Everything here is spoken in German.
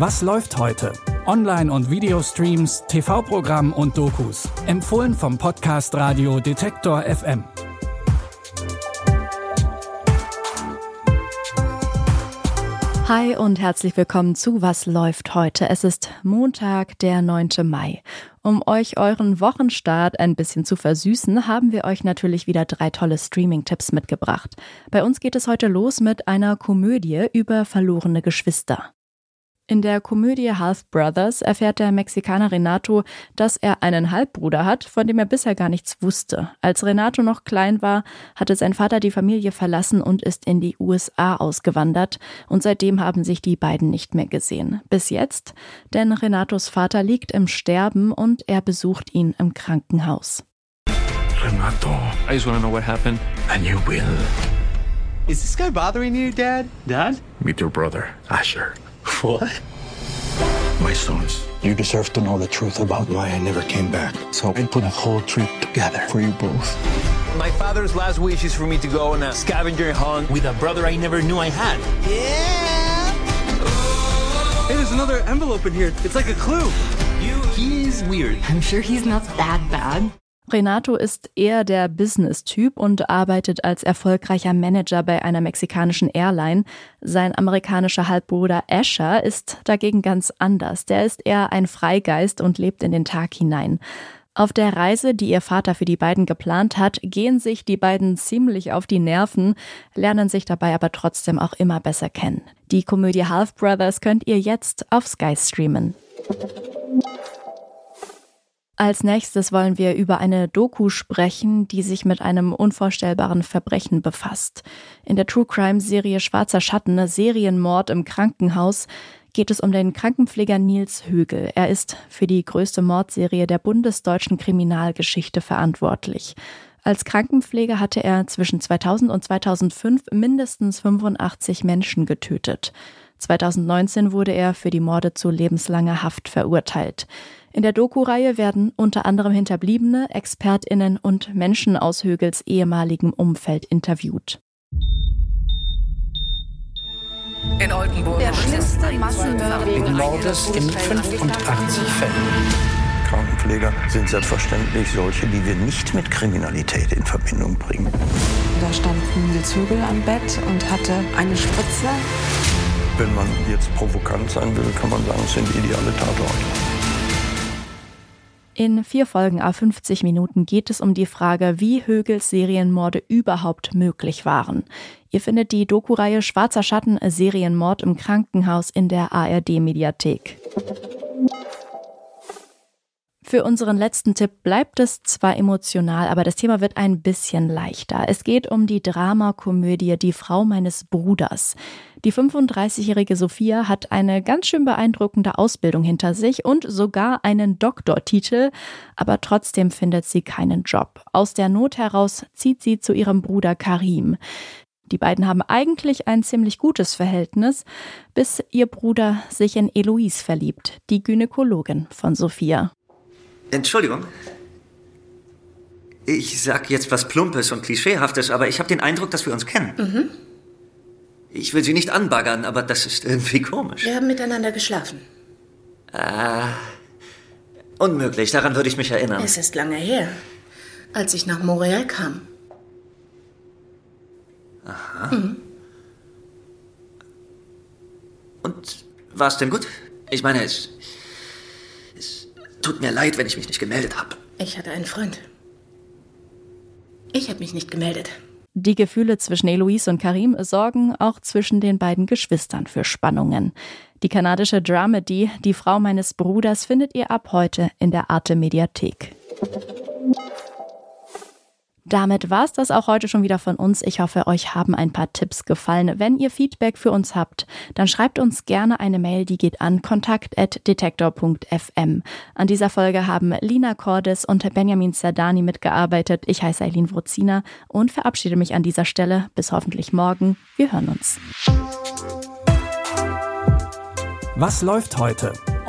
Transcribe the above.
Was läuft heute? Online- und Videostreams, TV-Programm und Dokus. Empfohlen vom Podcast Radio Detektor FM. Hi und herzlich willkommen zu Was läuft heute? Es ist Montag, der 9. Mai. Um euch euren Wochenstart ein bisschen zu versüßen, haben wir euch natürlich wieder drei tolle Streaming-Tipps mitgebracht. Bei uns geht es heute los mit einer Komödie über verlorene Geschwister. In der Komödie Half Brothers erfährt der Mexikaner Renato, dass er einen Halbbruder hat, von dem er bisher gar nichts wusste. Als Renato noch klein war, hatte sein Vater die Familie verlassen und ist in die USA ausgewandert. Und seitdem haben sich die beiden nicht mehr gesehen. Bis jetzt, denn Renatos Vater liegt im Sterben und er besucht ihn im Krankenhaus. Renato, I just want to know what happened, and you will. Is this guy bothering you, Dad? Dad? Meet your brother, Asher. What? My sons, you deserve to know the truth about why I never came back. So I put a whole trip together for you both. My father's last wish is for me to go on a scavenger hunt with a brother I never knew I had. Yeah! Hey, there's another envelope in here. It's like a clue. He's weird. I'm sure he's not that bad. Renato ist eher der Business-Typ und arbeitet als erfolgreicher Manager bei einer mexikanischen Airline. Sein amerikanischer Halbbruder Asher ist dagegen ganz anders. Der ist eher ein Freigeist und lebt in den Tag hinein. Auf der Reise, die ihr Vater für die beiden geplant hat, gehen sich die beiden ziemlich auf die Nerven, lernen sich dabei aber trotzdem auch immer besser kennen. Die Komödie Half Brothers könnt ihr jetzt auf Sky streamen. Als nächstes wollen wir über eine Doku sprechen, die sich mit einem unvorstellbaren Verbrechen befasst. In der True Crime Serie Schwarzer Schatten, Serienmord im Krankenhaus, geht es um den Krankenpfleger Nils Högel. Er ist für die größte Mordserie der bundesdeutschen Kriminalgeschichte verantwortlich. Als Krankenpfleger hatte er zwischen 2000 und 2005 mindestens 85 Menschen getötet. 2019 wurde er für die Morde zu lebenslanger Haft verurteilt. In der Doku-Reihe werden unter anderem Hinterbliebene, ExpertInnen und Menschen aus Högels ehemaligem Umfeld interviewt. In Oldenburg Der schlimmste Massenmörder Wegen Mordes in 85 Fällen. Krankenpfleger sind selbstverständlich solche, die wir nicht mit Kriminalität in Verbindung bringen. Da stand Nils Hügel am Bett und hatte eine Spritze. Wenn man jetzt provokant sein will, kann man sagen, es sind ideale Tatorte. In vier Folgen a 50 Minuten geht es um die Frage, wie Högels Serienmorde überhaupt möglich waren. Ihr findet die Doku-Reihe Schwarzer Schatten Serienmord im Krankenhaus in der ARD-Mediathek. Für unseren letzten Tipp bleibt es zwar emotional, aber das Thema wird ein bisschen leichter. Es geht um die Dramakomödie Die Frau meines Bruders. Die 35-jährige Sophia hat eine ganz schön beeindruckende Ausbildung hinter sich und sogar einen Doktortitel, aber trotzdem findet sie keinen Job. Aus der Not heraus zieht sie zu ihrem Bruder Karim. Die beiden haben eigentlich ein ziemlich gutes Verhältnis, bis ihr Bruder sich in Eloise verliebt, die Gynäkologin von Sophia. Entschuldigung. Ich sag jetzt was Plumpes und Klischeehaftes, aber ich habe den Eindruck, dass wir uns kennen. Mhm. Ich will Sie nicht anbaggern, aber das ist irgendwie komisch. Wir haben miteinander geschlafen. Ah, unmöglich, daran würde ich mich erinnern. Es ist lange her, als ich nach Montreal kam. Und war es denn gut? Ich meine, es tut mir leid, wenn ich mich nicht gemeldet habe. Ich hatte einen Freund. Ich habe mich nicht gemeldet. Die Gefühle zwischen Eloise und Karim sorgen auch zwischen den beiden Geschwistern für Spannungen. Die kanadische Dramedy Die Frau meines Bruders findet ihr ab heute in der Arte Mediathek. Damit war's das auch heute schon wieder von uns. Ich hoffe, euch haben ein paar Tipps gefallen. Wenn ihr Feedback für uns habt, dann schreibt uns gerne eine Mail, die geht an kontakt.detektor.fm. An dieser Folge haben Lina Cordes und Benjamin Zerdani mitgearbeitet. Ich heiße Eileen Wrozina und verabschiede mich an dieser Stelle. Bis hoffentlich morgen. Wir hören uns. Was läuft heute?